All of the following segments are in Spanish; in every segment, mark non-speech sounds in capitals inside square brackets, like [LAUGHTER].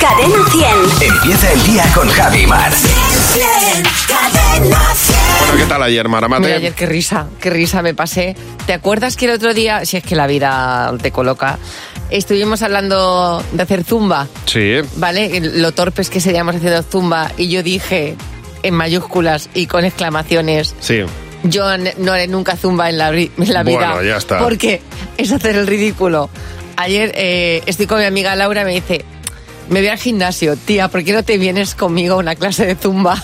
Cadena 100. Empieza el día con Javi Mar. Cadena 100. Bueno, ¿qué tal ayer, Maramate? Mira, ayer qué risa, qué risa me pasé. ¿Te acuerdas que el otro día, si es que la vida te coloca, estuvimos hablando de hacer zumba, Sí. ¿vale? Lo torpes que seríamos haciendo zumba y yo dije en mayúsculas y con exclamaciones, Sí. yo no haré nunca zumba en la, en la vida. Bueno, ya está. Porque es hacer el ridículo. Ayer eh, estoy con mi amiga Laura y me dice, me voy al gimnasio, tía, ¿por qué no te vienes conmigo a una clase de zumba?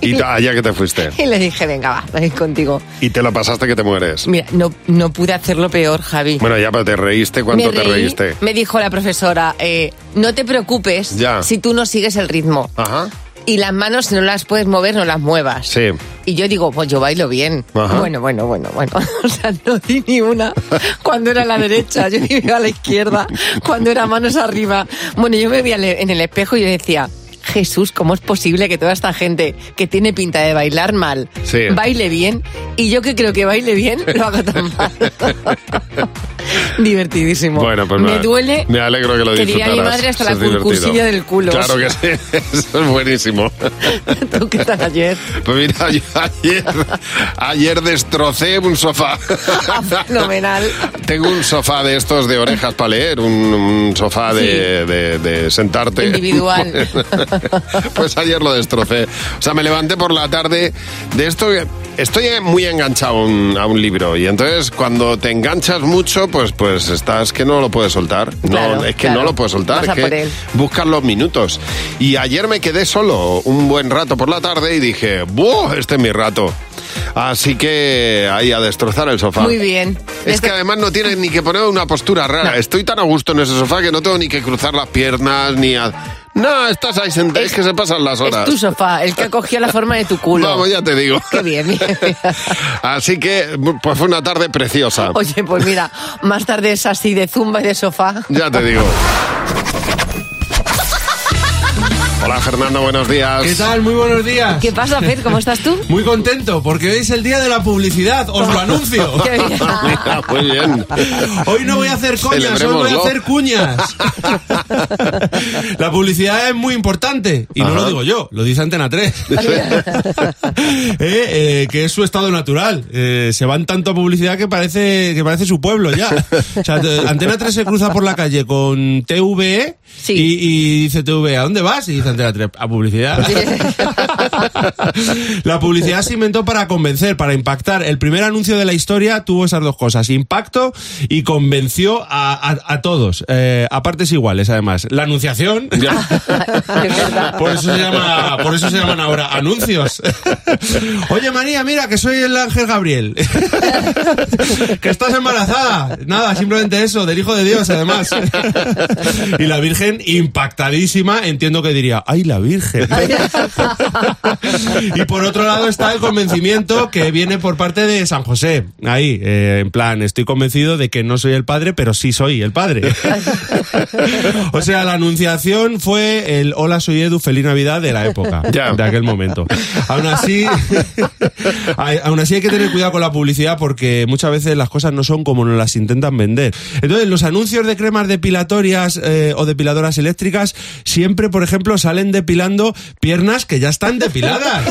Y [LAUGHS] allá que te fuiste. Y le dije, venga, va, voy contigo. Y te lo pasaste que te mueres. Mira, no, no pude hacerlo peor, Javi. Bueno, ya, pero te reíste. ¿Cuánto me te reí, reíste? Me dijo la profesora, eh, no te preocupes Ya. si tú no sigues el ritmo. Ajá. Y las manos, si no las puedes mover, no las muevas. Sí. Y yo digo, pues yo bailo bien. Ajá. Bueno, bueno, bueno, bueno. [LAUGHS] O sea, no di ni una [LAUGHS] cuando era a la derecha, yo iba a la izquierda, cuando era manos arriba. Bueno, yo me al- en el espejo y yo decía, Jesús, ¿cómo es posible que toda esta gente que tiene pinta de bailar mal, Sí. baile bien? Y yo que creo que baile bien, lo haga tan mal. [LAUGHS] Divertidísimo. Bueno, pues me me- duele. Me alegro que lo que diría mi madre hasta la curcusilla del culo. Claro que sí. [LAUGHS] Eso es buenísimo. [LAUGHS] ¿Tú qué tal ayer? Pues mira, yo ayer, ayer destrocé un sofá. [LAUGHS] Fenomenal. Tengo un sofá de estos de orejas para leer, un, un sofá de, de- de sentarte. Individual. Pues ayer lo destrocé. O sea, me levanté por la tarde de esto. que- Estoy muy enganchado a un, a un libro y entonces cuando te enganchas mucho, pues pues estás que no lo puedes soltar. No, Claro, es que claro. no lo puedes soltar, Vas es que buscas los minutos. Y ayer me quedé solo un buen rato por la tarde y dije, ¡buah! Este es mi rato. Así que ahí a destrozar el sofá. Muy bien. Es Desde- que además no tienes ni que poner una postura rara. Estoy tan a gusto en ese sofá que no tengo ni que cruzar las piernas ni a... No, estás ahí sentado, es, que se pasan las horas. Es tu sofá, el que ha cogido la forma de tu culo. Vamos, ya te digo. Qué bien, bien, bien. [LAUGHS] Así que, pues fue una tarde preciosa. Oye, pues mira, más tarde es así de zumba y de sofá. Ya te digo. Hola Fernando, buenos días. ¿Qué tal? Muy buenos días. ¿Qué pasa, Fer? ¿Cómo estás tú? [LAUGHS] Muy contento porque hoy es el día de la publicidad, os lo [LAUGHS] anuncio. Qué bien. [LAUGHS] Mira, muy bien. Hoy no voy a hacer coñas, hoy voy a hacer cuñas. La publicidad es muy importante y no lo digo yo, lo dice Antena 3. Eh, eh, que es su estado natural. Eh, se van tanto a publicidad que parece que parece su pueblo ya. O sea, te- Antena 3 se cruza por la calle con TVE Sí. y, y dice TVE, ¿a dónde vas? Y dice Antena 3, a publicidad. [LAUGHS] La publicidad se inventó para convencer, para impactar. El primer anuncio de la historia tuvo esas dos cosas, impacto y convenció a, a- a todos, eh, a partes iguales además. La anunciación, [LAUGHS] por eso se llama, por eso se llaman ahora anuncios. [LAUGHS] Oye María, mira que soy el ángel Gabriel. que estás embarazada. Nada, simplemente eso, del hijo de Dios además. y la Virgen impactadísima, entiendo que diría, ay la Virgen. [LAUGHS] y por otro lado está el convencimiento que viene por parte de San José. Ahí, eh, en plan, estoy convencido de que no soy el padre, pero sí soy el padre. [LAUGHS] o sea, la anunciación fue el Hola, soy Edu, feliz Navidad de la época, Ya. de aquel momento. Aún así, [LAUGHS] hay- aún así hay que tener cuidado con la publicidad porque muchas veces las cosas no son como nos las intentan vender. Entonces, los anuncios de cremas depilatorias eh, o depiladoras eléctricas siempre, por ejemplo, salen depilando piernas que ya están depiladas.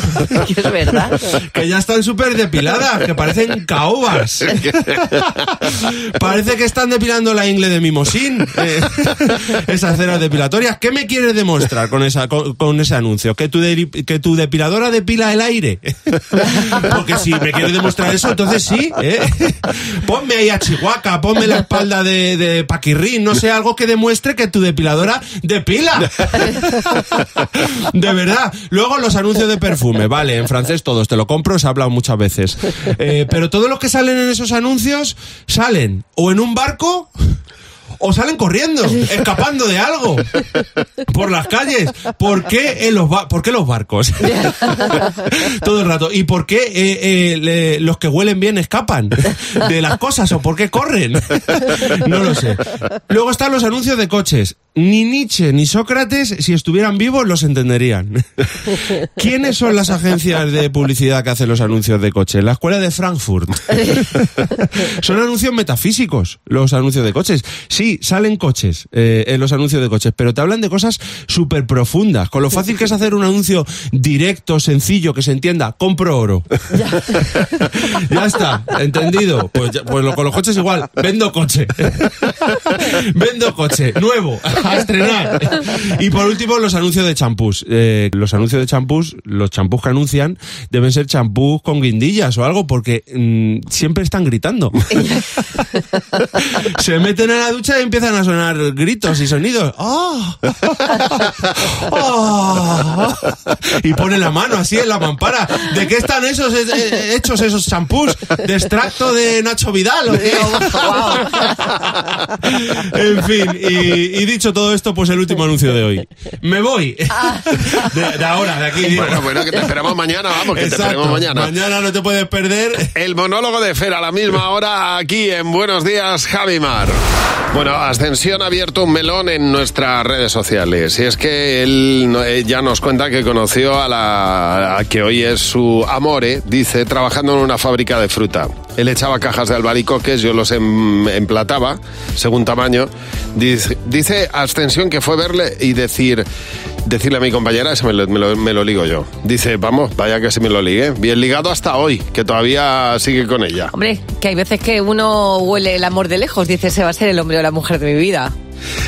[LAUGHS] Es verdad. Que ya están súper depiladas, que parecen caobas. Parece que están depilando la ingle de mimosín. eh, [LAUGHS] esas ceras depilatorias. ¿Qué me quieres demostrar con, esa, con, con ese anuncio? ¿Que tu, de- ¿Que tu depiladora depila el aire? [LAUGHS] Porque si me quieres demostrar eso, entonces sí. ¿eh? Ponme ahí a Chihuahua, ponme la espalda de, de Paquirrín, no sé, algo que demuestre que tu depiladora depila. De verdad. Luego los anuncios de perfume, vale, en francés todos, te lo compro, se ha hablado muchas veces. Eh, pero todos los que salen en esos anuncios salen o en un barco o salen corriendo, escapando de algo por las calles. ¿Por qué, los, ¿por qué los barcos? [LAUGHS] Todo el rato. ¿Y por qué eh, eh, los que huelen bien escapan de las cosas o por qué corren? [LAUGHS] No lo sé. Luego están los anuncios de coches. Ni Nietzsche ni Sócrates, si estuvieran vivos, los entenderían. [LAUGHS] ¿Quiénes son las agencias de publicidad que hacen los anuncios de coches? La escuela de Frankfurt. [LAUGHS] son anuncios metafísicos, los anuncios de coches. Sí, salen coches eh, en los anuncios de coches, pero te hablan de cosas súper profundas. Con lo fácil que es hacer un anuncio directo, sencillo, que se entienda, compro oro. ya [LAUGHS] está, entendido. Pues, ya- pues lo- con los coches igual, vendo coche. vendo coche, nuevo, [LAUGHS] a estrenar. Y por último, los anuncios de champús. Eh, los anuncios de champús, los champús que anuncian, deben ser champús con guindillas o algo, porque mm, siempre están gritando. [LAUGHS] Se meten a la ducha y empiezan a sonar gritos y sonidos. ¡Ah! [LAUGHS] ¡Ah! Y pone la mano así en la mampara. ¿De qué están esos eh, eh, hechos esos champús? ¿De extracto de Nacho Vidal o qué? En fin, y, y dicho todo esto, pues el último anuncio de hoy. Me voy. [LAUGHS] De, de ahora, de aquí. digo. Bueno, bueno, que te esperamos mañana, vamos, que te Exacto. esperamos mañana. Mañana no te puedes perder. El monólogo de Fer a la misma hora aquí en Buenos Días, Javimar. Bueno, Ascensión ha abierto un melón en nuestras redes sociales. Y es que él ya nos cuenta que conoció a la a que hoy es su amore, dice, trabajando en una fábrica de fruta. Él echaba cajas de albaricoques, yo los em- emplataba, según tamaño. Dice, dice Ascensión que fue verle y decir, decirle a mi compañera, ese me lo, me lo- me lo ligo yo. Dice, vamos, vaya que se me lo ligué. Bien ligado hasta hoy, que todavía sigue con ella. Hombre, que hay veces que uno huele el amor de lejos, dice, ese va a ser el hombre o la mujer de mi vida.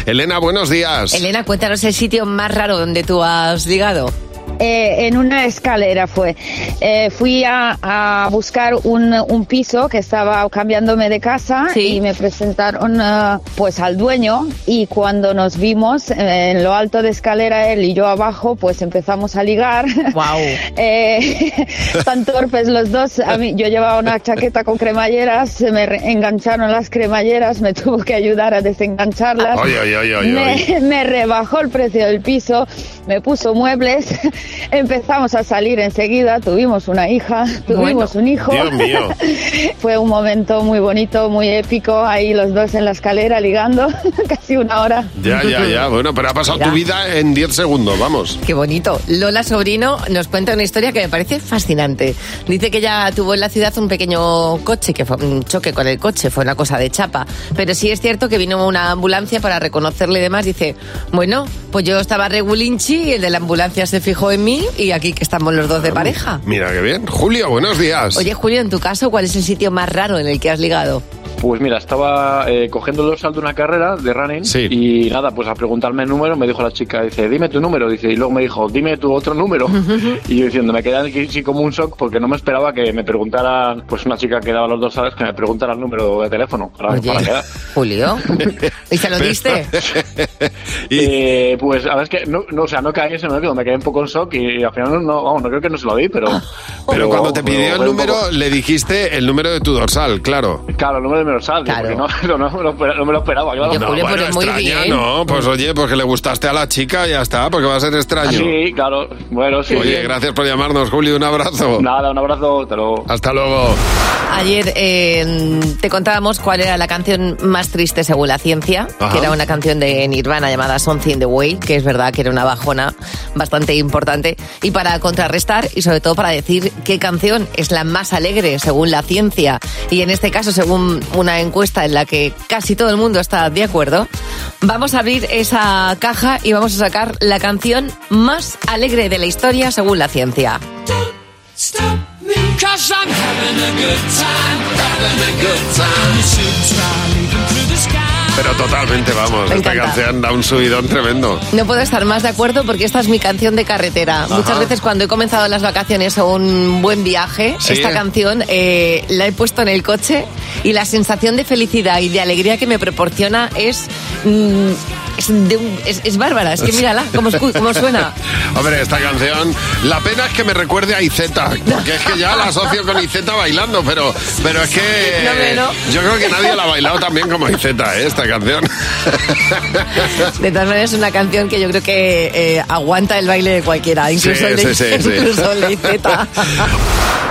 Elena, buenos días. Elena, cuéntanos el sitio más raro donde tú has ligado. Eh, en una escalera fue. Eh, fui a, a buscar un, un piso que estaba cambiándome de casa Sí. y me presentaron eh, pues al dueño y cuando nos vimos eh, en lo alto de escalera él y yo abajo pues empezamos a ligar. Guau. [LAUGHS] Eh, [LAUGHS] tan torpes los dos. A mí, yo llevaba una chaqueta con cremalleras, se me re- engancharon las cremalleras, me tuvo que ayudar a desengancharlas. [LAUGHS] Me rebajó el precio del piso, me puso muebles, empezamos a salir enseguida, tuvimos una hija, tuvimos un hijo. Dios mío. [LAUGHS] Fue un momento muy bonito, muy épico, ahí los dos en la escalera ligando, [LAUGHS] casi una hora. Ya, ya, ya. Bueno, pero ha pasado Mira. tu vida en 10 segundos, vamos. Qué bonito. Lola Sobrino nos cuenta una historia que me parece fascinante. Dice que ella tuvo en la ciudad un pequeño coche, que fue un choque con el coche, fue una cosa de chapa. Pero sí es cierto que vino una ambulancia para reconocerle y demás. Dice, bueno, pues yo estaba regulinchi y el de la ambulancia se fijó en mí y aquí que estamos los dos de pareja. Mira qué bien. Julio, buenos días. Oye, Julio, en tu caso, ¿cuál es el sitio más raro en el que has ligado? Pues mira, estaba eh, cogiendo el dorsal de una carrera de running Sí. y nada, pues a preguntarme el número me dijo la chica, dice, dime tu número, dice, y luego me dijo, dime tu otro número. [LAUGHS] y yo diciendo, me quedé aquí sí como un shock porque no me esperaba que me preguntaran, pues una chica que daba los dorsales, que me preguntara el número de teléfono para, Oye, para quedar. Julio, ¿y se lo diste? [LAUGHS] Y- Eh, pues a ver, es que no, no, o sea, no caí en ese momento, me quedé un poco en shock y, al final no, vamos, no creo que no se lo di, pero... pero cuando te pidió el número, poco- le dijiste el número de tu dorsal, claro. Claro, el número de Claro. [LAUGHS] no, no, no me lo no me lo esperaba, claro. Oye, Julio, bueno, pues muy extraña, bien. no. Pues oye, porque le gustaste a la chica, ya está, porque va a ser extraño. Sí, claro, bueno, sí. Oye, gracias por llamarnos, Julio. Un abrazo. Nada, un abrazo, te lo... Hasta luego. Ayer eh, te contábamos cuál era la canción más triste según la ciencia, Ajá. que era una canción de Nirvana llamada Something in the Way, que es verdad que era una bajona bastante importante. Y para contrarrestar y sobre todo para decir qué canción es la más alegre según la ciencia, y en este caso según una encuesta en la que casi todo el mundo está de acuerdo, vamos a abrir esa caja y vamos a sacar la canción más alegre de la historia según la ciencia. Pero totalmente, vamos. Me esta canción da un subidón tremendo. No puedo estar más de acuerdo porque esta es mi canción de carretera. Muchas veces cuando he comenzado las vacaciones o un buen viaje, Sí. esta canción eh, la he puesto en el coche y la sensación de felicidad y de alegría que me proporciona es, mm, es, de un- es- es bárbara. Es que [LAUGHS] mírala, cómo, cómo suena. Hombre, esta canción, la pena es que me recuerde a Izeta, porque es que ya la asocio con Izeta bailando, pero, pero es que No, hombre, no. yo creo que nadie la ha bailado tan bien como Izeta, ¿eh? esta canción. [LAUGHS] De todas maneras es una canción que yo creo que eh, aguanta el baile de cualquiera, incluso Sí, el de, sí, sí, sí. incluso el de Iceta. [LAUGHS]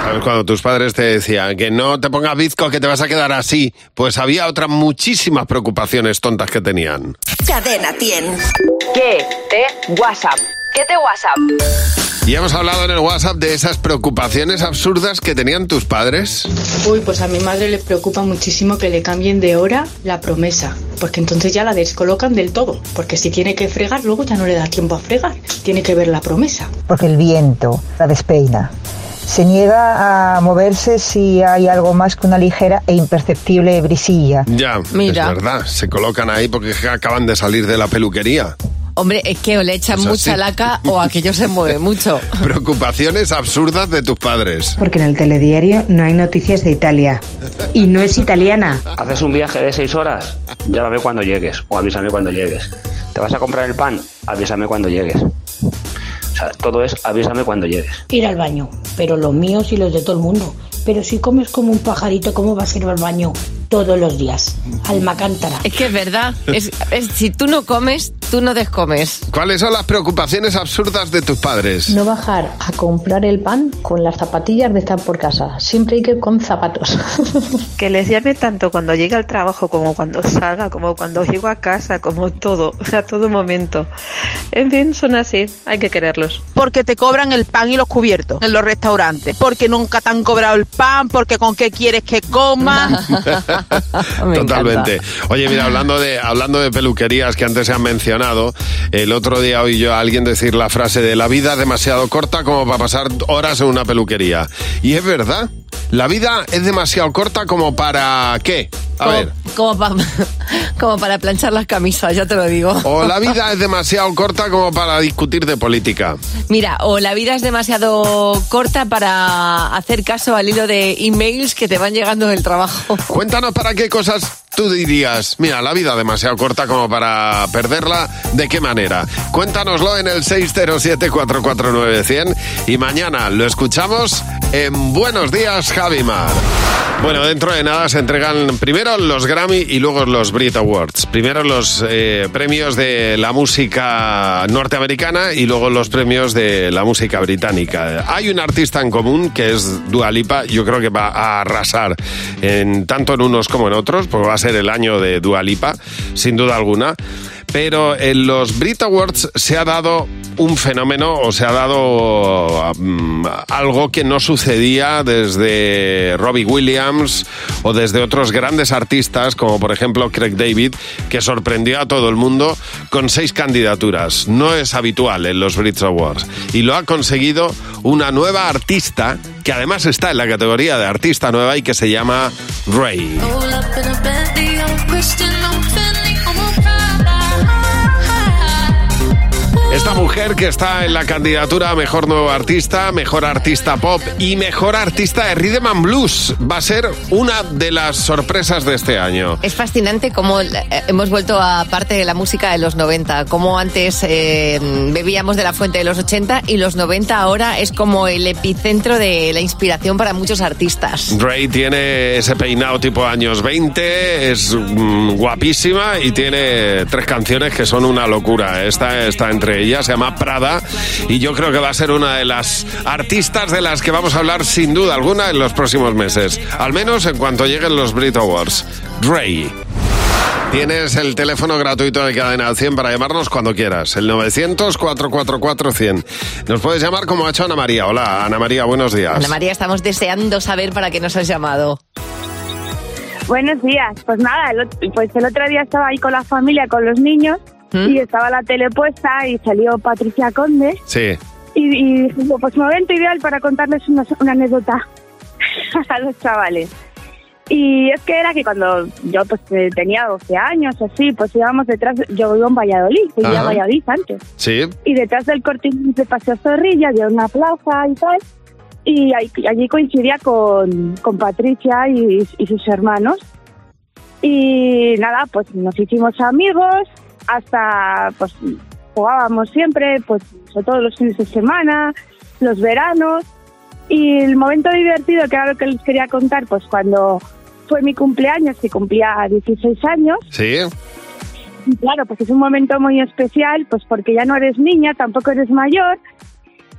¿Sabes? Cuando tus padres te decían que no te pongas bizco, que te vas a quedar así, pues había otras muchísimas preocupaciones tontas que tenían. Cadena 100. ¿Qué te WhatsApp? ¿Qué te WhatsApp? Y hemos hablado en el WhatsApp de esas preocupaciones absurdas que tenían tus padres. Uy, pues a mi madre le preocupa muchísimo que le cambien de hora la promesa, porque entonces ya la descolocan del todo, porque si tiene que fregar, luego ya no le da tiempo a fregar, tiene que ver la promesa. porque el viento la despeina. Se niega a moverse si hay algo más que una ligera e imperceptible brisilla. Ya, Mira. es verdad, se colocan ahí porque acaban de salir de la peluquería. Hombre, es que o le echan Pues mucha laca [LAUGHS] o aquello se mueve mucho. Preocupaciones absurdas de tus padres. Porque en el telediario no hay noticias de Italia. Y no es italiana. Haces un viaje de seis horas, llámame cuando llegues o avísame cuando llegues. ¿Te vas a comprar el pan? Avísame cuando llegues. Todo es avísame cuando llegues. Ir al baño, pero los míos y los de todo el mundo. Pero si comes como un pajarito, ¿cómo vas a ir al baño todos los días? Alma cántara. Es que es verdad. Es, es- si tú no comes, tú no descomes. ¿Cuáles son las preocupaciones absurdas de tus padres? No bajar a comprar el pan con las zapatillas de estar por casa. Siempre hay que ir con zapatos. [LAUGHS] Que les llame tanto cuando llegue al trabajo como cuando salga, como cuando llego a casa, como todo, o sea, todo momento. En fin, son así, hay que quererlos. Porque te cobran el pan y los cubiertos en los restaurantes. Porque nunca te han cobrado el pan, porque con qué quieres que coma. [LAUGHS] [LAUGHS] Me Totalmente. encanta. Oye, mira, hablando de, hablando de peluquerías que antes se han mencionado, el otro día oí yo a alguien decir la frase de la vida demasiado corta como para pasar horas en una peluquería. Y es verdad, la vida es demasiado corta como para qué. A como, ver. Como, pa- [LAUGHS] como para planchar las camisas, ya te lo digo. O la [LAUGHS] vida es demasiado corta como para discutir de política. Mira, o la vida es demasiado corta para hacer caso al hilo de emails que te van llegando del trabajo. Cuéntanos para qué cosas tú dirías, mira, la vida demasiado corta como para perderla, ¿de qué manera? Cuéntanoslo en el 607-449-100 y mañana lo escuchamos en Buenos Días, Javimar. Bueno, dentro de nada se entregan primero los Grammy y luego los Brit Awards. Primero los eh, premios de la música norteamericana y luego los premios de la música británica. Hay un artista en común que es Dua Lipa. Yo creo que va a arrasar en, tanto en unos como en otros, porque va a ser el año de Dua Lipa, sin duda alguna. Pero en los Brit Awards se ha dado un fenómeno o se ha dado mm, algo que no sucedía desde Robbie Williams o desde otros grandes artistas como por ejemplo Craig David que sorprendió a todo el mundo con seis candidaturas. No es habitual en los Brit Awards y lo ha conseguido una nueva artista que además está en la categoría de artista nueva y que se llama Ray. Esta mujer que está en la candidatura a Mejor Nuevo Artista, Mejor Artista Pop y Mejor Artista de Rhythm and Blues va a ser una de las sorpresas de este año. Es fascinante cómo eh, hemos vuelto a parte de la música de los 90, como antes eh, bebíamos de la fuente de los 80 y los 90 ahora es como el epicentro de la inspiración para muchos artistas. Ray tiene ese peinado tipo años 20, es mm, guapísima y tiene tres canciones que son una locura. Esta está entre ellas, se llama Prada y yo creo que va a ser una de las artistas de las que vamos a hablar sin duda alguna en los próximos meses, al menos en cuanto lleguen los Brit Awards. Ray. Tienes el teléfono gratuito de Cadena 100 para llamarnos cuando quieras, el 900-444-100. Nos puedes llamar como ha hecho Ana María. Hola, Ana María, buenos días. Ana María, estamos deseando saber para qué nos has llamado. Buenos días. Pues nada, el, pues el otro día estaba ahí con la familia, con los niños, y estaba la tele puesta y salió Patricia Conde. Sí. Y, y dije, pues momento ideal para contarles una, una anécdota [LAUGHS] a los chavales. Y es que era que cuando yo pues eh, tenía 12 años o así, pues íbamos detrás, yo vivo en Valladolid, vivía en Valladolid antes. Sí. Y detrás del cortín de Paseo Zorrilla había una plaza y tal. Y ahí- allí coincidía con, con Patricia y, y sus hermanos. Y nada, pues nos hicimos amigos, hasta pues jugábamos siempre, pues sobre todo los fines de semana, los veranos. Y el momento divertido, que era lo que les quería contar, pues cuando fue mi cumpleaños, que cumplía 16 años, Sí. y claro, pues es un momento muy especial, pues porque ya no eres niña, tampoco eres mayor.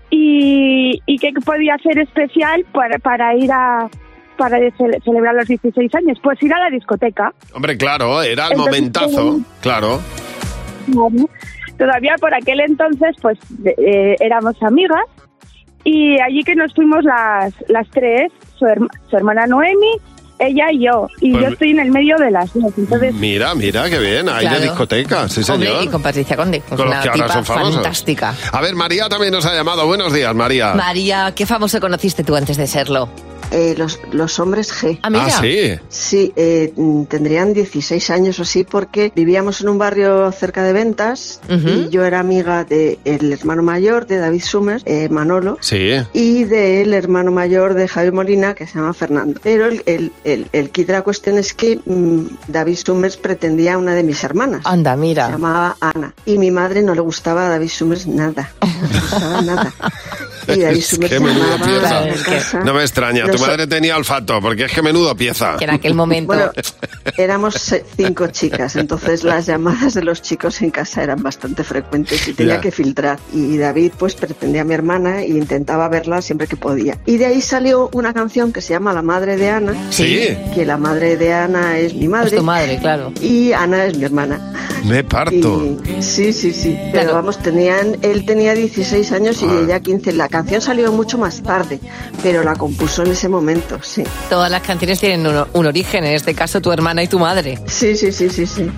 y, y qué podía hacer especial para, para ir a para ce- celebrar los 16 años. Pues ir a la discoteca. Hombre, claro, era el Entonces, momentazo, claro. Bueno, Todavía por aquel entonces, pues eh, éramos amigas y allí que nos fuimos las, las tres, su, herma- su hermana Noemi, ella y yo. Y Pues- yo estoy en el medio de las dos. Entonces, Mira, mira, qué bien, hay Claro. de discoteca, sí Hombre, señor. y con Patricia Conde, los una que ahora tipa son famosos. fantástica. A ver, María también nos ha llamado. Buenos días, María. María, ¿qué famoso conociste tú antes de serlo? Eh, los, los hombres G. Ah, mira. Ah, sí. Sí, eh, tendrían 16 años o así porque vivíamos en un barrio cerca de Ventas y yo era amiga del hermano mayor de David Summers, eh, Manolo, Sí. y del hermano mayor de Javier Molina que se llama Fernando. Pero el, el, el, el kit de la cuestión es que mm, David Summers pretendía a una de mis hermanas. Anda, mira. Se llamaba Ana. Y mi madre no le gustaba a David Summers nada. No le gustaba nada. [LAUGHS] Y David Es Summers que menudo llamaba pieza. a la casa. No me extraña, tu madre tenía olfato, porque es que menudo pieza. Que en aquel momento... Bueno, [LAUGHS] éramos eh, cinco chicas, entonces las llamadas de los chicos en casa eran bastante frecuentes y tenía Ya. que filtrar. Y David pues pretendía a mi hermana e intentaba verla siempre que podía. Y de ahí salió una canción que se llama La Madre de Ana. Sí. Que la madre de Ana es mi madre. Es tu madre, claro. Y Ana es mi hermana. Me parto. Y- sí, sí, sí. Pero vamos, tenían, él tenía 16 años y Ah. ella 15. La canción salió mucho más tarde, pero la compuso en ese momento, sí. Todas las canciones tienen un, un origen, en este caso tu hermana y tu madre. Sí, sí, sí, sí, sí.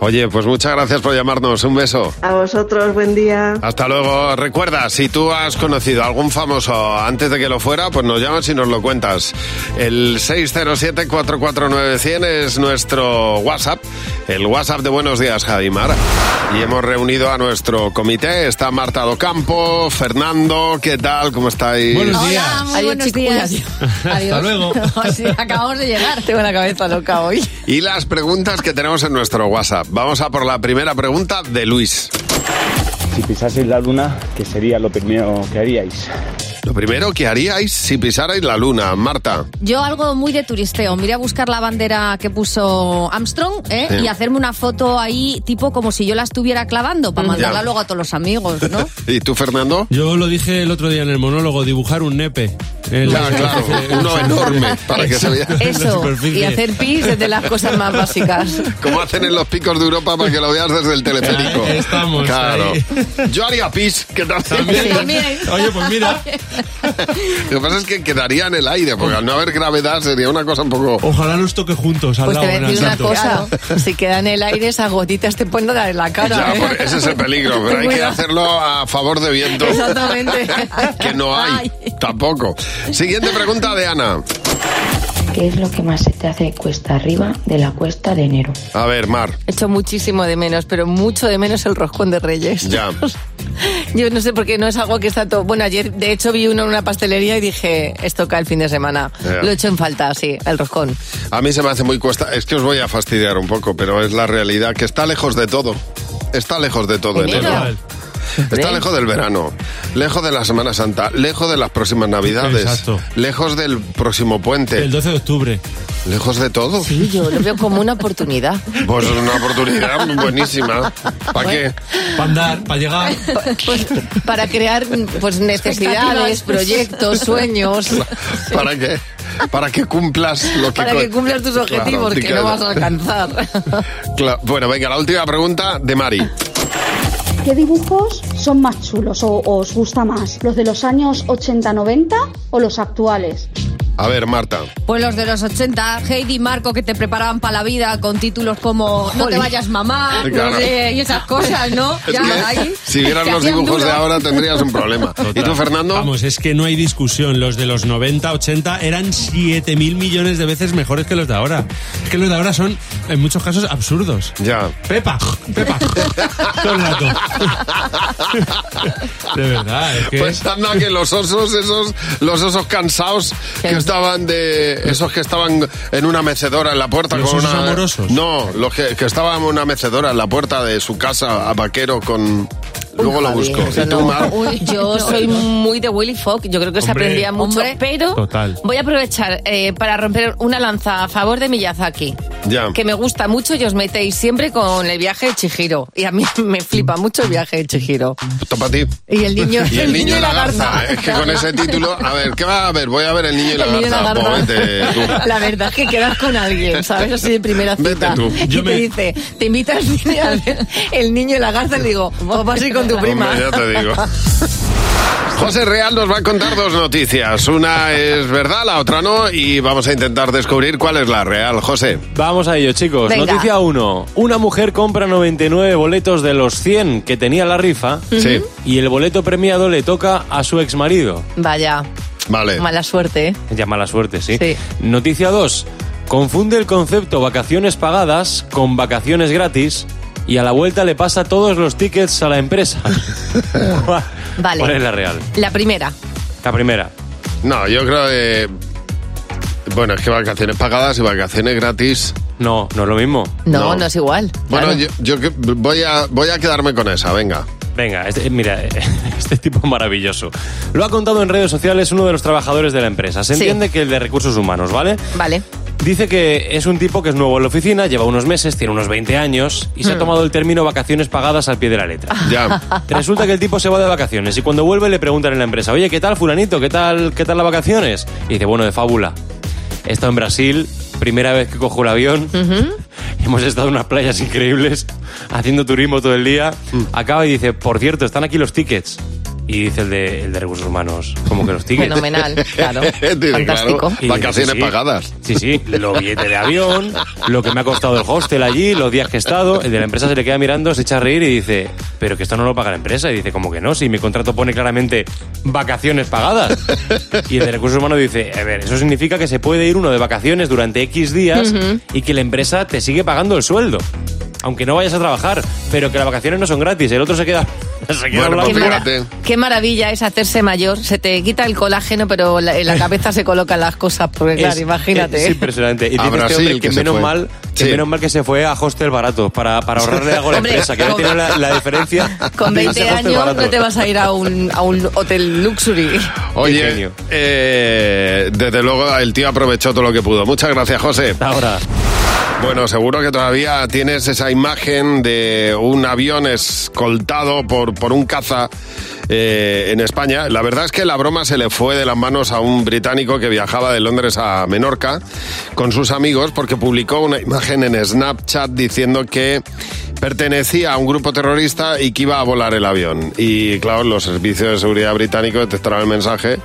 Oye, pues muchas gracias por llamarnos. Un beso. A vosotros, buen día. Hasta luego. Recuerda, si tú has conocido a algún famoso antes de que lo fuera, pues nos llamas y nos lo cuentas. El 607-449-100 es nuestro WhatsApp, el WhatsApp de Buenos Días, Javimar. Y hemos reunido a nuestro comité. Está Marta Docampo, Fernando, ¿qué tal? ¿Cómo estáis? Hola, muy Adiós, buenos chicos, días. adiós. Adiós. luego. [LAUGHS] Sí, acabamos de llegar. Tengo la cabeza loca hoy. Y las preguntas que tenemos en nuestro WhatsApp. Vamos a por la primera pregunta de Luis. Si pisaseis la luna, ¿qué sería lo primero que haríais? Lo primero que haríais si pisarais la luna, Marta. Yo algo muy de turisteo. Me iré a buscar la bandera que puso Armstrong ¿eh? Sí. y hacerme una foto ahí, tipo como si yo la estuviera clavando, para Mm. mandarla Ya. luego a todos los amigos, ¿no? [LAUGHS] ¿Y tú, Fernando? Yo lo dije el otro día en el monólogo, dibujar un nepe. Ya, la- claro, uno enorme, para que se vea. Eso, y hacer pis es de las cosas más básicas. [LAUGHS] Como hacen en los picos de Europa para que lo veas desde el teleférico. Ahí estamos, Claro. ahí. Yo haría pis, que tal? También. También. Oye, pues mira. [LAUGHS] Lo que pasa es que quedaría en el aire, porque al no haber gravedad sería una cosa un poco... Ojalá nos toque juntos al Pues te lado voy a en decir una cosa, si queda en el aire esas gotitas te pueden dar en la cara. Ya, ¿eh? por- ese es el peligro, pero hay que hacerlo a favor de viento. Exactamente. Que no hay, tampoco. Siguiente pregunta de Ana. ¿Qué es lo que más se te hace cuesta arriba de la cuesta de enero? A ver, Mar. Echo muchísimo de menos, pero mucho de menos el roscón de Reyes. Ya. [LAUGHS] Yo no sé por qué no es algo que está todo. Bueno, ayer de hecho vi uno en una pastelería y dije, esto cae el fin de semana. Ya. Lo he hecho en falta, sí, el roscón. A mí se me hace muy cuesta. Es que os voy a fastidiar un poco, pero es la realidad que está lejos de todo. Está lejos de todo Enero. enero. Está lejos del verano, lejos de la Semana Santa, lejos de las próximas Navidades, Exacto. lejos del próximo puente, El 12 de octubre. lejos de todo. Sí, yo lo veo como una oportunidad. Pues es una oportunidad buenísima. ¿Para qué? Para andar, para llegar. Pues, para crear pues necesidades, proyectos, sueños. [LAUGHS] ¿Para qué? Para que cumplas lo que... Para que cumplas tus objetivos Claro, que no vas a alcanzar. Claro. Bueno, venga, la última pregunta de Mari. ¿Qué dibujos son más chulos o, o os gusta más? ¿Los de los años 80-90 o los actuales? A ver, Marta. Pues los de los 80, Heidi y Marco, que te preparaban para la vida con títulos como No te vayas mamá, no Claro. sé, y esas cosas, ¿no? [LAUGHS] Es Ya, que ahí. si vieras los dibujos de ahora tendrías un problema. ¿Y tú, Fernando? Vamos, es que no hay discusión. Los de los 90, 80 eran 7 mil millones de veces mejores que los de ahora. Es que los de ahora son, en muchos casos, absurdos. Ya. Pepa, Pepa. [LAUGHS] Todo el rato. De verdad, es que. Pues anda que los osos, esos, los osos cansados que estaban de, esos que estaban en una mecedora en la puerta ¿Los con una, amorosos? no, los que, que estaban en una mecedora en la puerta de su casa a vaquero con luego lo Javi, busco. ¿Y tú. Mar? Uy, yo soy muy de Willy Fogg, yo creo que se Hombre. aprendía mucho, Hombre. pero Total. voy a aprovechar eh, para romper una lanza a favor de Miyazaki, Ya. que me gusta mucho y os metéis siempre con el viaje de Chihiro. Y a mí [LAUGHS] me flipa mucho el viaje de Chihiro. Topa ti. Y el niño, [LAUGHS] Y el niño y la garza. Es que con ese título, a ver, ¿qué va a ver? Voy a ver el niño y la El niño y la garza. garza. Pues vete tú. La verdad es que quedas con alguien, ¿sabes? Así de primera Vete cita. tú. Y Yo te me- dice, te invita al cine a ver el niño y la garza y le digo, "Pues vas a ir con tu prima. Hombre, ya te digo. [LAUGHS] José Real nos va a contar dos noticias. Una es verdad, la otra no, y vamos a intentar descubrir cuál es la real. José. Vamos a ello, chicos. Venga. Noticia 1. Una mujer compra 99 boletos de los 100 que tenía la rifa Sí. y el boleto premiado le toca a su exmarido. Vaya, Vale. mala suerte, ¿eh? Ya mala suerte, ¿sí? Sí. Noticia 2. Confunde el concepto vacaciones pagadas con vacaciones gratis y a la vuelta le pasa todos los tickets a la empresa. [LAUGHS] Vale. ¿Cuál es la real? La primera. La primera. No, yo creo que... Bueno, es que vacaciones pagadas y vacaciones gratis... No, no es lo mismo. No, No. no, es igual. Bueno, Claro. yo, voy, a, voy a quedarme con esa, venga. Venga, este- mira, [LAUGHS] este tipo es maravilloso. Lo ha contado en redes sociales uno de los trabajadores de la empresa. Se Sí. entiende que el de recursos humanos, ¿vale? Vale. Dice que es un tipo que es nuevo en la oficina, lleva unos meses, tiene unos 20 años y se ha Hmm. tomado el término vacaciones pagadas al pie de la letra. [LAUGHS] Ya. Resulta que el tipo se va de vacaciones y cuando vuelve le preguntan en la empresa, oye, ¿qué tal fulanito? ¿Qué tal, qué tal las vacaciones? Y dice, bueno, de fábula. He estado en Brasil, primera vez que cojo el avión, [LAUGHS] hemos estado en unas playas increíbles, haciendo turismo todo el día. Acaba y dice, por cierto, están aquí los tickets. Y dice el de, el de recursos humanos, como que los tickets. Fenomenal, [LAUGHS] claro. Dice, Fantástico. claro, vacaciones sí, pagadas. Sí, sí, los billetes de avión, lo que me ha costado el hostel allí, los días que he estado. El de la empresa se le queda mirando, se echa a reír y dice, pero que esto no lo paga la empresa. Y dice, como que no, si mi contrato pone claramente vacaciones pagadas. Y el de recursos humanos dice, a ver, eso significa que se puede ir uno de vacaciones durante X días y que la empresa te sigue pagando el sueldo. Aunque no vayas a trabajar, pero que las vacaciones no son gratis, el otro se queda, [LAUGHS] se queda Bueno, blanco. pues Qué, mara- fíjate. qué maravilla es hacerse mayor. Se te quita el colágeno, pero la- en la cabeza se colocan las cosas. Porque, claro, Es- imagínate. Es impresionante. Y A dice este hombre que, menos fue. mal, que Sí. menos mal que se fue a hostel barato para, para ahorrarle algo a la empresa, que no tiene la, la diferencia. Con de irse 20 a hostel años barato. no te vas a ir a un, a un hotel luxury. Oye, eh, desde luego el tío aprovechó todo lo que pudo. Muchas gracias, José. Ahora. Bueno, seguro que todavía tienes esa imagen de un avión escoltado por, por un caza eh, en España. La verdad es que la broma se le fue de las manos a un británico que viajaba de Londres a Menorca con sus amigos porque publicó una imagen en Snapchat diciendo que pertenecía a un grupo terrorista y que iba a volar el avión. Y claro, los servicios de seguridad británicos detectaron el mensaje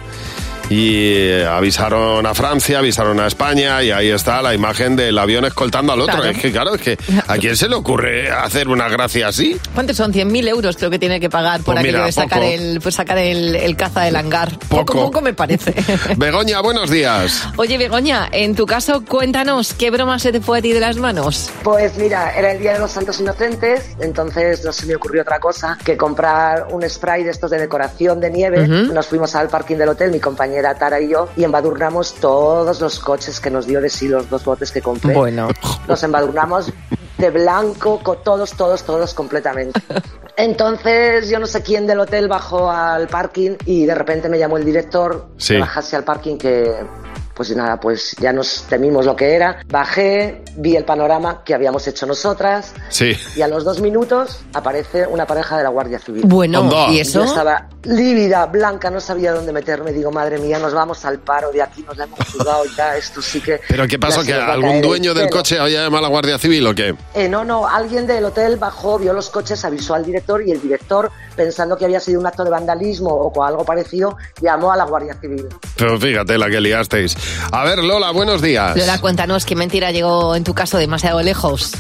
y avisaron a Francia, avisaron a España y ahí está la imagen del avión escoltando al otro. Claro. Es que claro, es que ¿a quién se le ocurre hacer una gracia así? ¿Cuántos son? 100.000 euros creo que tiene que pagar por Pues aquello mira, de sacar, poco. el, pues sacar el, el caza del hangar. Poco, Poco. poco me parece. [LAUGHS] Begoña, buenos días. Oye, Begoña, en tu caso, cuéntanos, ¿qué broma se te fue a ti de las manos? Pues mira, era el Día de los Santos Inocentes, entonces no se me ocurrió otra cosa que comprar un spray de estos de decoración de nieve. Ujú. Nos fuimos al parking del hotel, mi compañera Tara y yo, y embadurnamos todos los coches que nos dio de sí los dos botes que compré. Bueno. Los embadurnamos de blanco, con todos, todos, todos completamente. Entonces yo no sé quién del hotel bajó al parking y de repente me llamó el director Sí. que bajase al parking que pues nada, pues ya nos temimos lo que era. Bajé, vi el panorama que habíamos hecho nosotras Sí. y a los dos minutos aparece una pareja de la Guardia Civil. Bueno, Anda. ¿y eso? Yo estaba lívida, blanca, no sabía dónde meterme. Digo, madre mía, nos vamos al paro de aquí, nos la hemos jugado ya, esto sí que... ¿Pero qué pasó? ¿Que algún dueño del coche había llamado a la Guardia Civil o qué? Eh, no, no, alguien del hotel bajó, vio los coches, avisó al director y el director, pensando que había sido un acto de vandalismo o algo parecido, llamó a la Guardia Civil. Pero fíjate la que liasteis. A ver, Lola, buenos días. Lola, cuéntanos, ¿qué mentira llegó en tu caso demasiado lejos?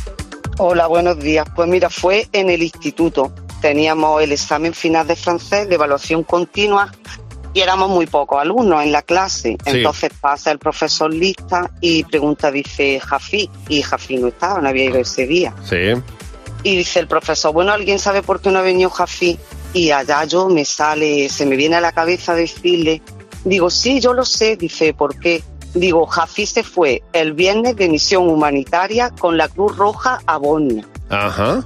Hola, buenos días. Pues mira, fue en el instituto. Teníamos el examen final de francés de evaluación continua y éramos muy pocos alumnos en la clase. Sí. Entonces pasa el profesor lista y pregunta, dice Jafí, y Jafí no estaba, no había ido ese día. Sí. Y dice el profesor, bueno, ¿alguien sabe por qué no ha venido Jafí? Y allá yo me sale, se me viene a la cabeza decirle, digo, sí, yo lo sé, dice, ¿por qué? Digo, Jafí se fue el viernes de misión humanitaria con la Cruz Roja a Bosnia. Ajá.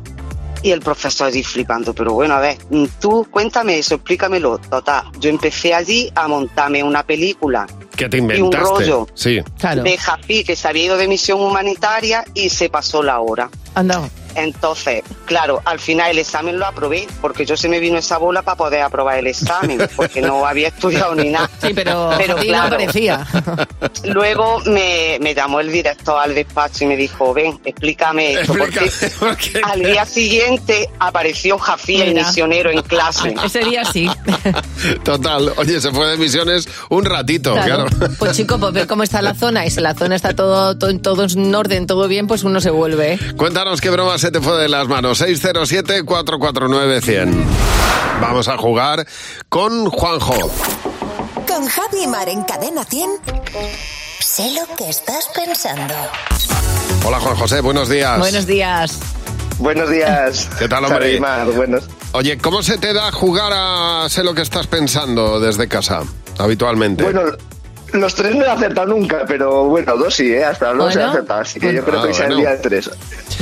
Y el profesor allí flipando, pero bueno, a ver, mm, tú cuéntame eso, explícamelo. Total, yo empecé allí a montarme una película ¿Qué te y un inventaste? rollo Sí. de Jafi que se había ido de misión humanitaria y se pasó la hora. Anda. Entonces, claro, al final el examen lo aprobé porque yo se me vino esa bola para poder aprobar el examen [LAUGHS] porque no había estudiado ni nada. Sí, pero, a ti no parecía. Luego me, me llamó el director al despacho y me dijo, ven, explícame esto. Porque [LAUGHS] al día siguiente apareció Jafí, el Mira. misionero, en clase. [LAUGHS] Ese día sí. Total. Oye, se fue de misiones un ratito, claro. Claro. Pues chico, pues ver cómo está la zona y si la zona está todo, todo, todo en orden, todo bien, pues uno se vuelve. ¿eh? Cuéntanos qué broma se te fue de las manos. 607-449-100. Vamos a jugar con Juanjo. Con Javi y Mar en Cadena 100. Sé lo que estás pensando. Hola, Juan José, buenos días. Buenos días. Buenos días. ¿Qué tal, hombre? Mar, buenos. Oye, ¿cómo se te da jugar a sé lo que estás pensando desde casa, habitualmente? Bueno, los tres no he acertado nunca, pero bueno, dos sí, ¿eh? Hasta los Bueno. he acertado, así que yo creo Ah, que hoy sea el día de tres.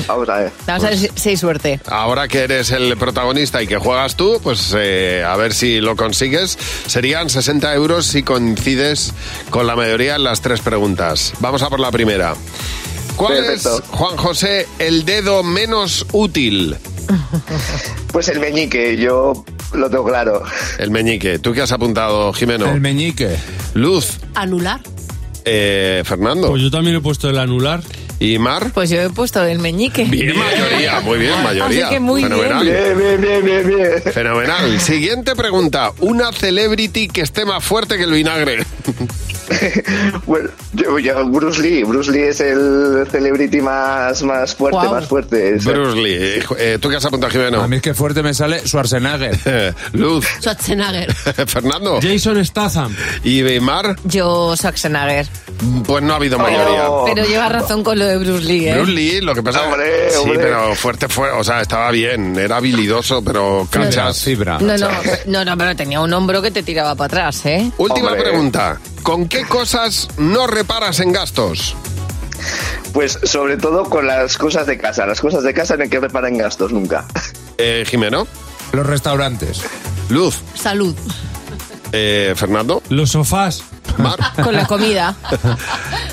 Vamos a ver. Vamos a ver si, si hay suerte. Ahora que eres el protagonista y que juegas tú, pues eh, a ver si lo consigues. Serían 60 euros si coincides con la mayoría en las tres preguntas. Vamos a por la primera. ¿Cuál Perfecto. es, Juan José, el dedo menos útil? [LAUGHS] Pues el meñique, yo lo tengo claro. El meñique. ¿Tú qué has apuntado, Jimeno? El meñique. Luz. Anular. Eh, Fernando. Pues yo también he puesto el anular. ¿Y Mar? Pues yo he puesto el meñique. Bien, mayoría, muy bien, mayoría. Así que muy Fenomenal. bien. Bien, bien, bien, bien, bien. Fenomenal. Siguiente pregunta. Una celebrity que esté más fuerte que el vinagre. [LAUGHS] Bueno, yo, yo- Bruce Lee, Bruce Lee es el celebrity más, más fuerte, más fuerte. Bruce Lee. Eh, ¿Tú qué has apuntado, Jimeno? A mí es que fuerte me sale Schwarzenegger. [LAUGHS] Luz. Schwarzenegger. [LAUGHS] Fernando. Jason Statham. ¿Y Mar? Yo, Schwarzenegger. Pues no ha habido mayoría. Pero lleva razón con lo de Bruce Lee, ¿eh? Bruce Lee, lo que pasa Hombre, sí, hombre. pero fuerte fue, o sea, estaba bien, era habilidoso, pero cachas. Fibra. No, no, no, no, pero tenía un hombro que te tiraba para atrás, ¿eh? Última Hombre. pregunta. ¿Con qué cosas no reparas en gastos? Pues sobre todo con las cosas de casa. Las cosas de casa no hay que reparar en gastos nunca. Eh, Jimeno. Los restaurantes. Luz. Salud. Eh, Fernando. Los sofás. Mar. [LAUGHS] Con la comida.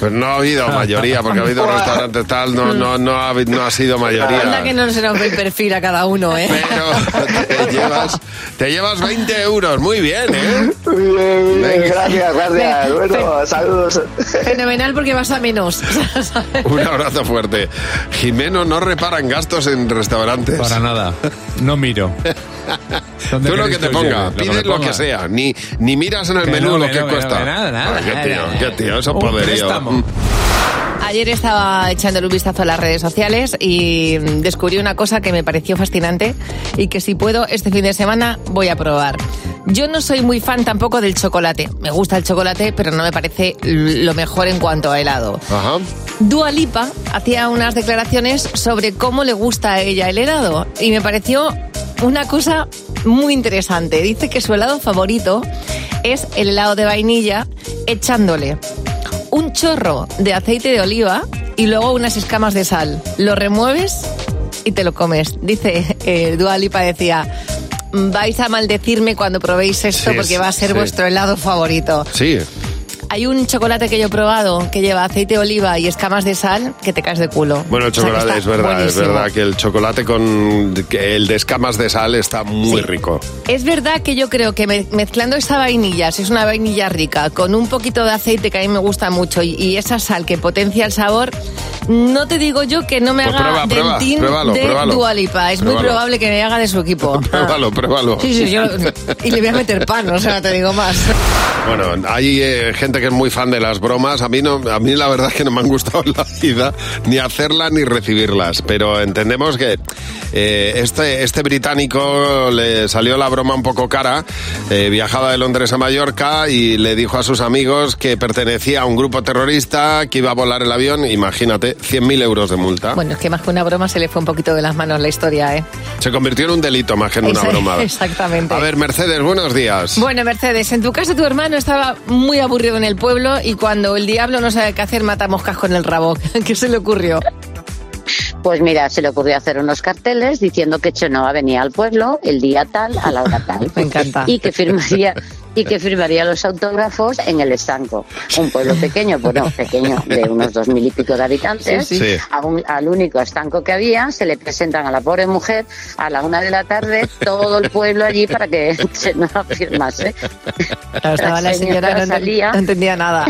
Pues no ha habido mayoría, porque ha habido restaurantes tal, no, no, no, ha, no ha sido mayoría. Anda que no se nos ve el perfil a cada uno, ¿eh? Pero te llevas, te llevas 20 euros, muy bien, ¿eh? Bien, bien, gracias, gracias. Bueno, saludos. Fenomenal porque vas a menos. [LAUGHS] Un abrazo fuerte. Jimeno no repara en gastos en restaurantes. Para nada. No miro. [LAUGHS] ¿Dónde Tú lo que te ponga, lleve? pides me lo que sea, ni, ni miras en el Que menú no, lo que que no, no, cuesta. que nada, nada, Ay, qué tío, qué tío, eso poderío. préstamo. Ayer estaba echándole un vistazo a las redes sociales y mm, descubrí una cosa que me pareció fascinante y que si puedo este fin de semana voy a probar. Yo no soy muy fan tampoco del chocolate. Me gusta el chocolate, pero no me parece lo mejor en cuanto a helado. Ajá. Dua Lipa hacía unas declaraciones sobre cómo le gusta a ella el helado y me pareció una cosa muy interesante. Dice que su helado favorito es el helado de vainilla echándole un chorro de aceite de oliva y luego unas escamas de sal. Lo remueves y te lo comes. Dice eh, Dua Lipa decía vais a maldecirme cuando probéis esto Sí, porque va a ser sí. vuestro helado favorito. Sí. Hay un chocolate que yo he probado que lleva aceite de oliva y escamas de sal que te caes de culo. Bueno, el O sea, que chocolate es verdad, es verdad que el chocolate con el de escamas de sal está muy rico. Es verdad que yo creo que me- mezclando esa vainilla, si es una vainilla rica, con un poquito de aceite que a mí me gusta mucho y, y esa sal que potencia el sabor, no te digo yo que no me Pues haga prueba, dentín pruébalo, de pruébalo. Dua Lipa. Es muy Pruébalo. probable que me haga de su equipo. [LAUGHS] Pruébalo, pruébalo. Sí, sí, yo, y le voy a meter pan, o sea, te digo más. Bueno, hay eh, gente que es muy fan de las bromas. A mí no, a mí la verdad es que no me han gustado en [LAUGHS] la vida ni hacerlas ni recibirlas. Pero entendemos que eh, este, este británico le salió la broma un poco cara. Eh, viajaba de Londres a Mallorca y le dijo a sus amigos que pertenecía a un grupo terrorista que iba a volar el avión. Imagínate, 100.000 euros de multa. Bueno, es que más que una broma se le fue un poquito de las manos la historia, ¿eh? Se convirtió en un delito más que en una broma. [LAUGHS] Exactamente. A ver, Mercedes, buenos días. Bueno, Mercedes, en tu caso tu hermano estaba muy aburrido en el pueblo y cuando el diablo no sabe qué hacer mata moscas con el rabo. [LAUGHS] ¿Qué se le ocurrió? Pues mira, se le ocurrió hacer unos carteles diciendo que Chenoa venía al pueblo el día tal, a la hora tal. [LAUGHS] Me encanta. Y que firmaría y que firmaría los autógrafos en el estanco. Un pueblo pequeño, bueno, [LAUGHS] pequeño, de unos dos mil y pico de habitantes. Sí, sí. A un- al único estanco que había, se le presentan a la pobre mujer a la una de la tarde, todo el pueblo allí para que Chenoa firmase. Claro, estaba la señora, no, ent- salía no entendía nada.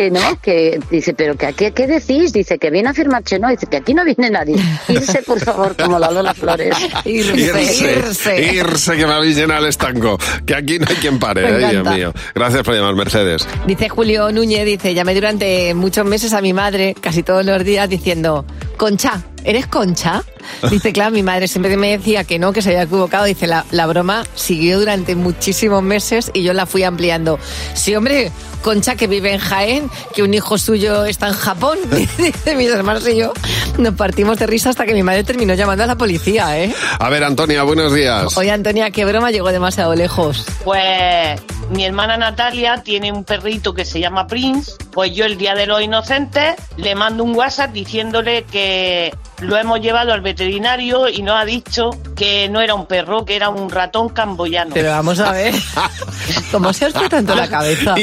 Que no, que dice, pero que aquí, ¿qué decís? Dice que viene a firmar Chenoa, dice que aquí no viene nadie. Irse, por favor, como la Lola Flores. Irse, irse, que me habéis llenado el estanco. Que aquí no hay quien pare, eh, Dios mío. Gracias por llamar, Mercedes. Dice Julio Núñez, dice, llamé durante muchos meses a mi madre, casi todos los días, diciendo, Concha, ¿eres Concha? Dice, claro, mi madre siempre me decía que no, que se había equivocado. Dice, la, la broma siguió durante muchísimos meses y yo la fui ampliando. Sí, hombre, Concha que vive en Jaén, que un hijo suyo está en Japón. [LAUGHS] Dice, mis hermanos y yo nos partimos de risa hasta que mi madre terminó llamando a la policía, ¿eh? A ver, Antonia, buenos días. Oye, Antonia, qué broma llegó demasiado lejos. Pues mi hermana Natalia tiene un perrito que se llama Prince. Pues yo el día de los inocentes le mando un WhatsApp diciéndole que lo hemos llevado al veterinario y nos ha dicho que no era un perro, que era un ratón camboyano. Pero vamos a ver, [LAUGHS] ¿cómo se os fue tanto la cabeza?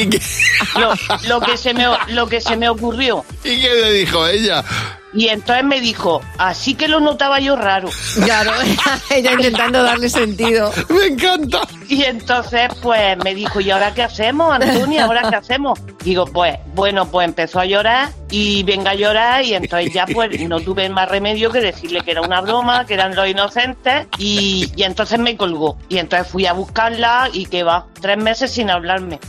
Lo, lo que se me, lo que se me ocurrió. ¿Y qué le dijo ella? Y entonces me dijo, así que lo notaba yo raro. Claro, [LAUGHS] ella intentando darle sentido. Me encanta. Y entonces, pues me dijo, ¿y ahora qué hacemos, Antonia? ¿Ahora qué hacemos? Digo, pues, bueno, pues empezó a llorar y venga a llorar y entonces ya pues no tuve más remedio que decirle que era una broma, que eran los inocentes y, y entonces me colgó. Y entonces fui a buscarla y que va, tres meses sin hablarme.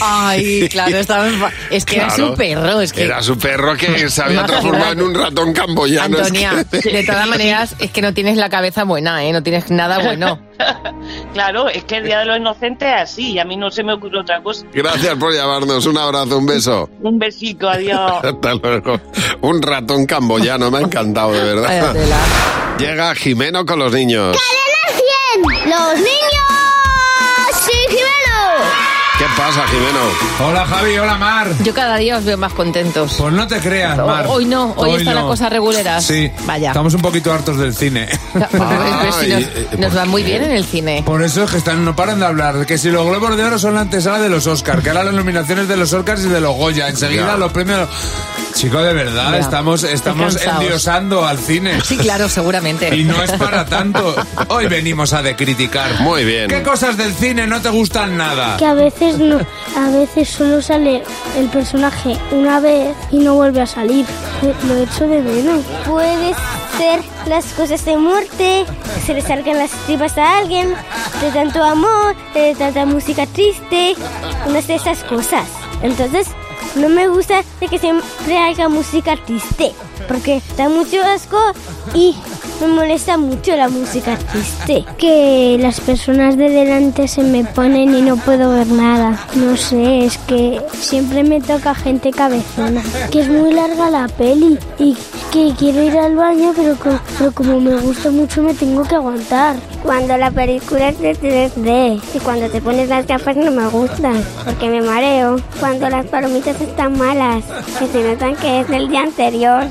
Ay, claro, estaba Es que era su perro, es que... Era su perro que se había transformado en un ratón camboyano. es Antonia, que- de todas [LAUGHS] maneras, es que no tienes la cabeza buena, ¿eh? No tienes nada bueno. [LAUGHS] Claro, es que el Día de los Inocentes es así y a mí no se me ocurre otra cosa. Gracias por llamarnos. Un abrazo, un beso. [LAUGHS] Un besito, adiós. Hasta luego. Un ratón camboyano, me ha encantado, de verdad. Llega Jimeno con los niños. ¡Los niños! ¿Qué pasa, Jimeno? Hola Javi, hola Mar. Yo cada día os veo más contentos. Pues no te creas, Mar. Hoy no, hoy, está la no. cosa regulera. Sí, Vaya. estamos un poquito hartos del cine. Pero si nos, nos va muy bien en el cine. Por eso es que están, no paran de hablar. Que si los Globos de Oro son la antesala de los Oscars, que ahora las nominaciones de los Oscars y de los Goya. Enseguida Ya. los premios. Chico, de verdad, Ya. estamos, estamos endiosando al cine. Sí, claro, seguramente. Y no es para tanto. [LAUGHS] Hoy venimos a decriticar. Muy bien. ¿Qué cosas del cine no te gustan nada? Que a veces a veces solo sale el personaje una vez y no vuelve a salir. Lo echo de menos. Puede ser las cosas de muerte, que se le salgan las tripas a alguien, de tanto amor, de tanta música triste, unas de esas cosas. Entonces, no me gusta de que siempre haya música triste, porque da mucho asco y me molesta mucho la música triste. Que las personas de delante se me ponen y no puedo ver nada. No sé, es que siempre me toca gente cabezona. Que es muy larga la peli y que quiero ir al baño, pero, pero como me gusta mucho me tengo que aguantar. Cuando la película es de 3D y cuando te pones las gafas no me gustan porque me mareo. Cuando las palomitas están malas, que se notan que es del día anterior.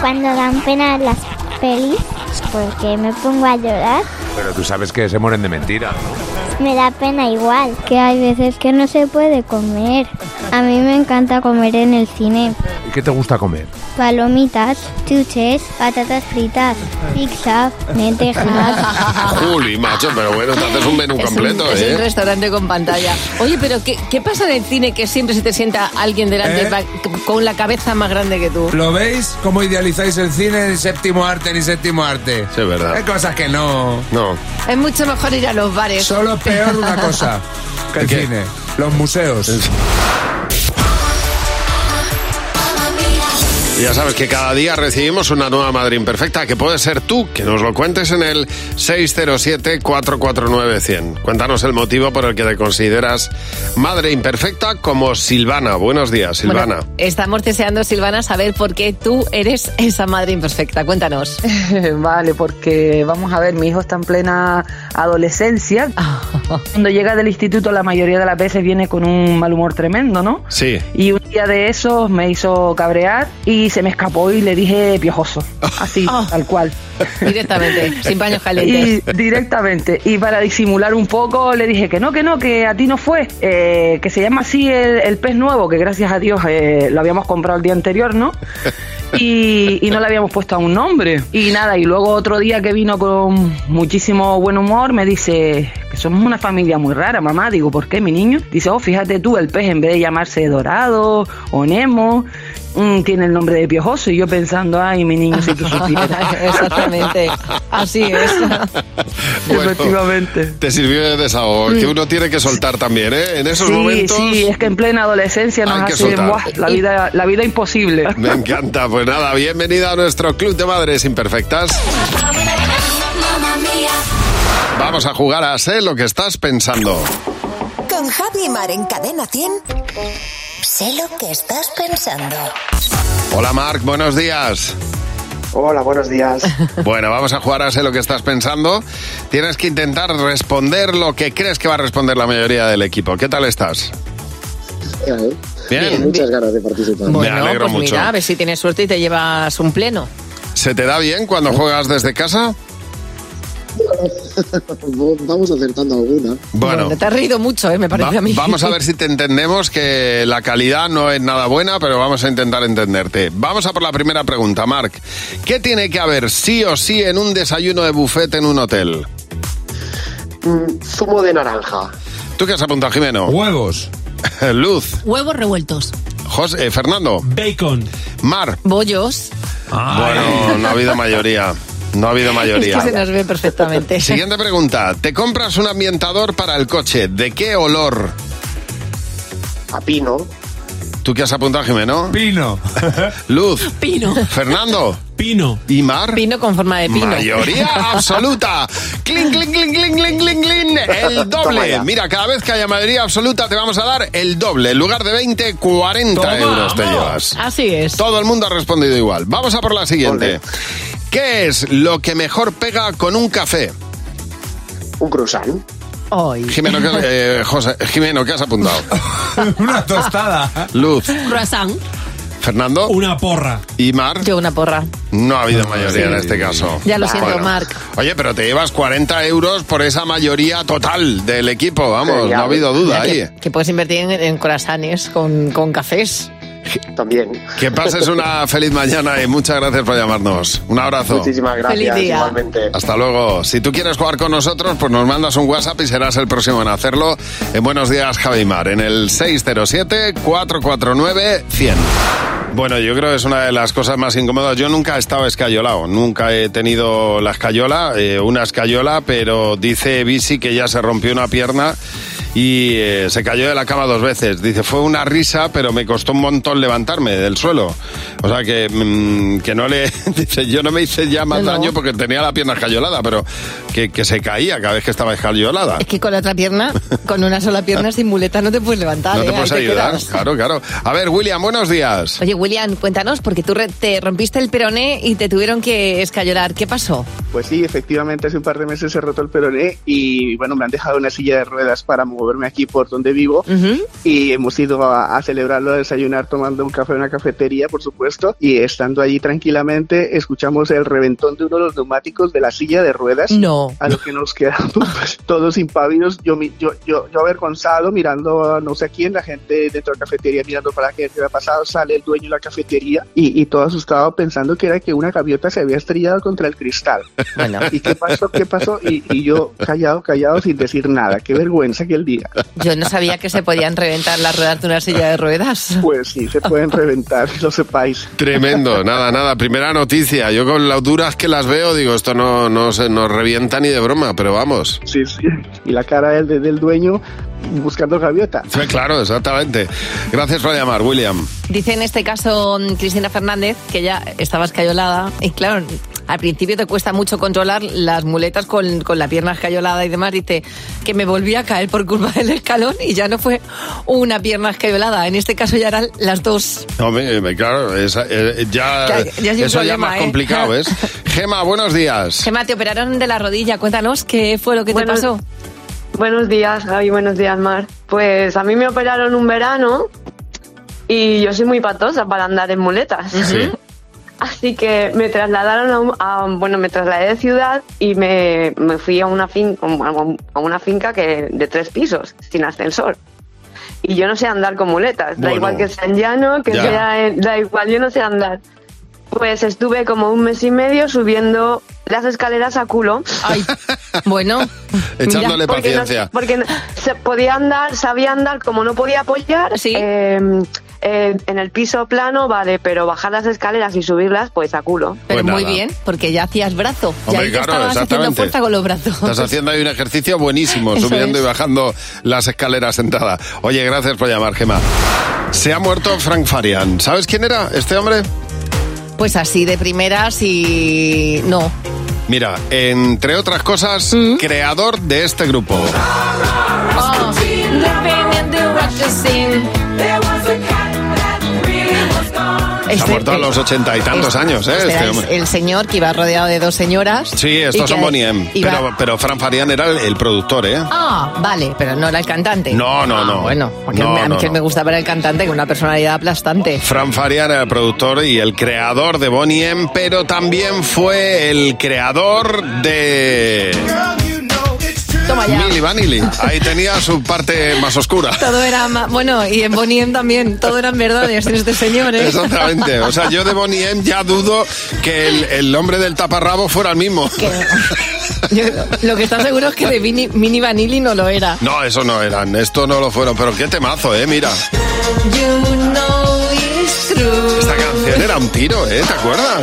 Cuando dan pena las pelis, porque me pongo a llorar. Pero tú sabes que se mueren de mentira. Me da pena igual, que hay veces que no se puede comer. A mí me encanta comer en el cine. ¿Y qué te gusta comer? Palomitas, chuches, patatas fritas, pizza, lentejas. [LAUGHS] Juli, macho, pero bueno, te haces un menú Es un- completo, es un ¿eh? restaurante con pantalla. Oye, pero ¿qué, qué pasa en el cine que siempre se te sienta alguien delante ¿Eh? con la cabeza más grande que tú? ¿Lo veis? ¿Cómo idealizáis el cine en séptimo arte ni séptimo arte? Sí, es verdad. Hay cosas que no. No. Es mucho mejor ir a los bares. Solo peor una cosa que el cine. Los museos. Ya sabes que cada día recibimos una nueva madre imperfecta, que puede ser tú, que nos lo cuentes en el 607-449-100. Cuéntanos el motivo por el que te consideras madre imperfecta como Silvana. Buenos días, Silvana. Bueno, estamos deseando, Silvana, saber por qué tú eres esa madre imperfecta. Cuéntanos. [LAUGHS] Vale, porque vamos a ver, mi hijo está en plena adolescencia. [LAUGHS] Cuando llega del instituto la mayoría de las veces viene con un mal humor tremendo, ¿no? Sí. Y un día de esos me hizo cabrear y se me escapó y le dije piojoso. Así, [LAUGHS] tal cual. Directamente, sin paños [LAUGHS] calientes. Y directamente. Y para disimular un poco le dije que no, que no, que a ti no fue. Eh, que se llama así el, el pez nuevo, que gracias a Dios eh, lo habíamos comprado el día anterior, ¿no? [LAUGHS] Y, y no le habíamos puesto un nombre. Y nada, y luego otro día que vino con muchísimo buen humor, me dice que somos una familia muy rara, mamá. Digo, ¿por qué, mi niño? Dice, oh, fíjate tú, el pez en vez de llamarse Dorado o Nemo, mm, tiene el nombre de Piojoso. Y yo pensando, ay, mi niño, si tú supieras. Exactamente. Así es. [LAUGHS] Bueno, Efectivamente. Te sirvió de desahogo, que uno tiene que soltar también, ¿eh? En esos sí, momentos. sí, es que en plena adolescencia nos hace soltar. buah, la vida, la vida imposible. [LAUGHS] Me encanta. Pues nada, bienvenida a nuestro Club de Madres Imperfectas. Vamos a jugar a Sé lo que estás pensando. Con Javi Mar en Cadena 100. Sé lo que estás pensando. Hola Marc, buenos días. Hola, buenos días. [LAUGHS] Bueno, vamos a jugar a Sé lo que estás pensando. Tienes que intentar responder lo que crees que va a responder la mayoría del equipo. ¿Qué tal estás? Bien. Muchas ganas de participar. Me alegro pues mucho. mira, a ver si tienes suerte y te llevas un pleno. ¿Se te da bien cuando juegas desde casa? [LAUGHS] Vamos acertando alguna. Bueno, te has reído mucho, ¿eh? me parece Va- a mí. vamos a ver [LAUGHS] si te entendemos, que la calidad no es nada buena, pero vamos a intentar entenderte. Vamos a por la primera pregunta, Marc. ¿Qué tiene que haber sí o sí en un desayuno de buffet en un hotel? Mm, zumo de naranja. ¿Tú qué has apuntado, Jimeno? Huevos. [LAUGHS] Luz. Huevos revueltos. José, eh, Fernando. Bacon. Mar. Bollos. Bueno, no ha habido mayoría. No ha habido Es mayoría. que se nos ve perfectamente. Siguiente pregunta. Te compras un ambientador para el coche. ¿De qué olor? A pino. ¿Tú qué has apuntado, Jimeno? Pino. [LAUGHS] Luz. Pino. Fernando. Pino. ¿Y Mar? Pino con forma de pino. Mayoría [LAUGHS] absoluta. Cling, cling, cling, cling, cling, cling, cling. El doble. Mira, cada vez que haya mayoría absoluta te vamos a dar el doble. En lugar de 20, 40 Toma, euros te vamos. llevas. Así es. Todo el mundo ha respondido igual. Vamos a por la siguiente. ¿Qué es lo que mejor pega con un café? Un croissant. Hoy. Jimeno, ¿qué, eh, José, Jimeno, ¿qué has apuntado? [LAUGHS] Una tostada. Luz. Croissant. Fernando. Una porra. ¿Y Mar? Yo una porra. No ha habido mayoría en este caso. Ya lo siento, Bueno. Marc. Oye, pero te llevas 40 euros por esa mayoría total del equipo, vamos, no ha habido duda ahí. Que, que puedes invertir en, en corazones con, con cafés. También. Que pases una [LAUGHS] feliz mañana y muchas gracias por llamarnos. Un abrazo. Muchísimas gracias. Feliz día. Igualmente. Hasta luego. Si tú quieres jugar con nosotros, pues nos mandas un WhatsApp y serás el próximo en hacerlo en Buenos Días Javimar, en el 607-449-100. Bueno, yo creo que es una de las cosas más incómodas. Yo nunca he estado escayolado, nunca he tenido la escayola, eh, una escayola, pero dice Bisi que ya se rompió una pierna y eh, se cayó de la cama dos veces. Dice, fue una risa, pero me costó un montón levantarme del suelo. O sea que, mm, que no le... [LAUGHS] Dice, yo no me hice ya más No. daño porque tenía la pierna escayolada, pero que, que se caía cada vez que estaba escayolada. Es que con la otra pierna, [LAUGHS] con una sola pierna sin muleta, no te puedes levantar. No ¿eh? te puedes Ahí ayudar, quedas. claro, claro. A ver, William, buenos días. Oye, William, cuéntanos, porque tú re- te rompiste el peroné y te tuvieron que escayolar. ¿Qué pasó? Pues sí, efectivamente hace un par de meses se rotó el peroné y bueno, me han dejado una silla de ruedas para moverme aquí por donde vivo y hemos ido a, a celebrarlo, a desayunar tomando un café en una cafetería, por supuesto, y estando allí tranquilamente escuchamos el reventón de uno de los neumáticos de la silla de ruedas. No. A lo que nos quedamos pues, todos impávidos, yo, yo, yo, yo avergonzado mirando a no sé quién, la gente dentro de la cafetería mirando para qué había pasado, sale el dueño de la cafetería y, y todo asustado pensando que era que una gaviota se había estrellado contra el cristal. ¿Y qué pasó? ¿Qué pasó? Y, y yo callado, callado, sin decir nada. Qué vergüenza aquel día. Yo no sabía que se podían reventar las ruedas de una silla de ruedas. Pues sí, se pueden reventar, que lo sepáis. Tremendo, nada, nada. Primera noticia. Yo con las duras que las veo, digo, esto no, no se nos revienta ni de broma, pero vamos. Sí, sí. Y la cara del, del dueño buscando gaviota. Sí, claro, exactamente. Gracias por llamar, William. Dice en este caso mm, Cristina Fernández que ya estaba escayolada y claro, al principio te cuesta mucho controlar las muletas con, con la pierna escayolada y demás. Dice que me volví a caer por culpa del escalón y ya no fue una pierna escayolada. En este caso ya eran las dos. Eh, claro, esa- eh, ya, Ya- ya es eso ya es problema, más ¿eh? complicado, ¿ves? [LAUGHS] Gema, buenos días. Gemma, te operaron de la rodilla. Cuéntanos qué fue lo que Buenos- te pasó. Buenos días, Javi, buenos días, Mar. Pues a mí me operaron un verano y yo soy muy patosa para andar en muletas. Sí. [LAUGHS] Así que me trasladaron a, un- a- bueno, me trasladé de ciudad y me, me fui a una finca, a una finca que de tres pisos, sin ascensor. Y yo no sé andar con muletas, da igual que sea en llano, que Ya. sea en- da igual, yo no sé andar. Pues estuve como un mes y medio subiendo las escaleras a culo. Ay, bueno. [LAUGHS] Echándole Porque no- paciencia. porque no- se podía andar, sabía andar, como no podía apoyar, eh, eh, en el piso plano, vale, pero bajar las escaleras y subirlas, pues a culo. Pero Pues muy bien, porque ya hacías brazo. Hombre, ya claro, estabas haciendo exactamente. fuerza con los brazos. Estás haciendo ahí un ejercicio buenísimo, Eso subiendo es. y bajando las escaleras sentada. Oye, gracias por llamar, Gema. Se ha muerto Frank Farian. ¿Sabes quién era este hombre? Pues así de primeras y no. Mira, entre otras cosas, Mm. creador de este grupo. Oh, Se ha muerto a los ochenta y tantos años, ¿eh? Este Este era hombre. el, señor que iba rodeado de dos señoras. Sí, estos son Bonnie M. iba- Pero, pero Frank Farian era el, el productor, ¿eh? Ah, vale, pero no era el cantante. No, no, Ah, no. Bueno, porque No, a mí no, que no. me gusta ver el cantante con una personalidad aplastante. Fran Farian era el productor y el creador de Bonnie M, pero también fue el creador de Toma ya. Vanilli. Ahí tenía su parte más oscura. Todo era ma- bueno y en Bonnie M también todo eran verdades en este señor ¿eh? Exactamente. O sea, yo de Bonnie M ya dudo que el, el nombre del taparrabo fuera el mismo. Yo- lo que está seguro es que de Mini, Mini Vanilli no lo era No, eso no eran. Esto no lo fueron. Pero qué temazo, ¿eh? Mira. You know it's true. Esta canción era un tiro, ¿eh? ¿Te acuerdas?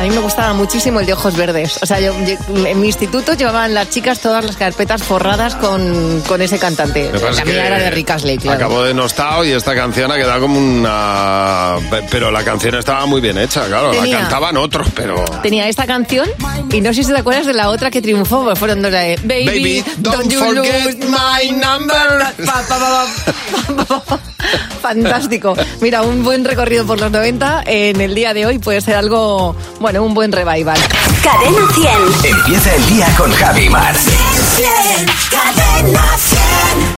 A mí me gustaba muchísimo el de ojos verdes. O sea, yo, yo- en mi instituto llevaban las chicas todas las carpetas forradas con, con ese cantante. La mía era de Rick Astley, claro. Acabó denostado y esta canción ha quedado como una... Pero la canción estaba muy bien hecha, claro. Tenía- La cantaban otros, pero... Tenía esta canción y no sé si te acuerdas de la otra que triunfó, pues fueron dos de Baby, Baby, don't you forget lose my number. Pa, pa, pa, pa, pa, pa. Fantástico. Mira, un buen recorrido por los 90 en el día de hoy puede ser algo, bueno, un buen revival. Cadena 100. Empieza el día con Javi Mar. Cadena 100.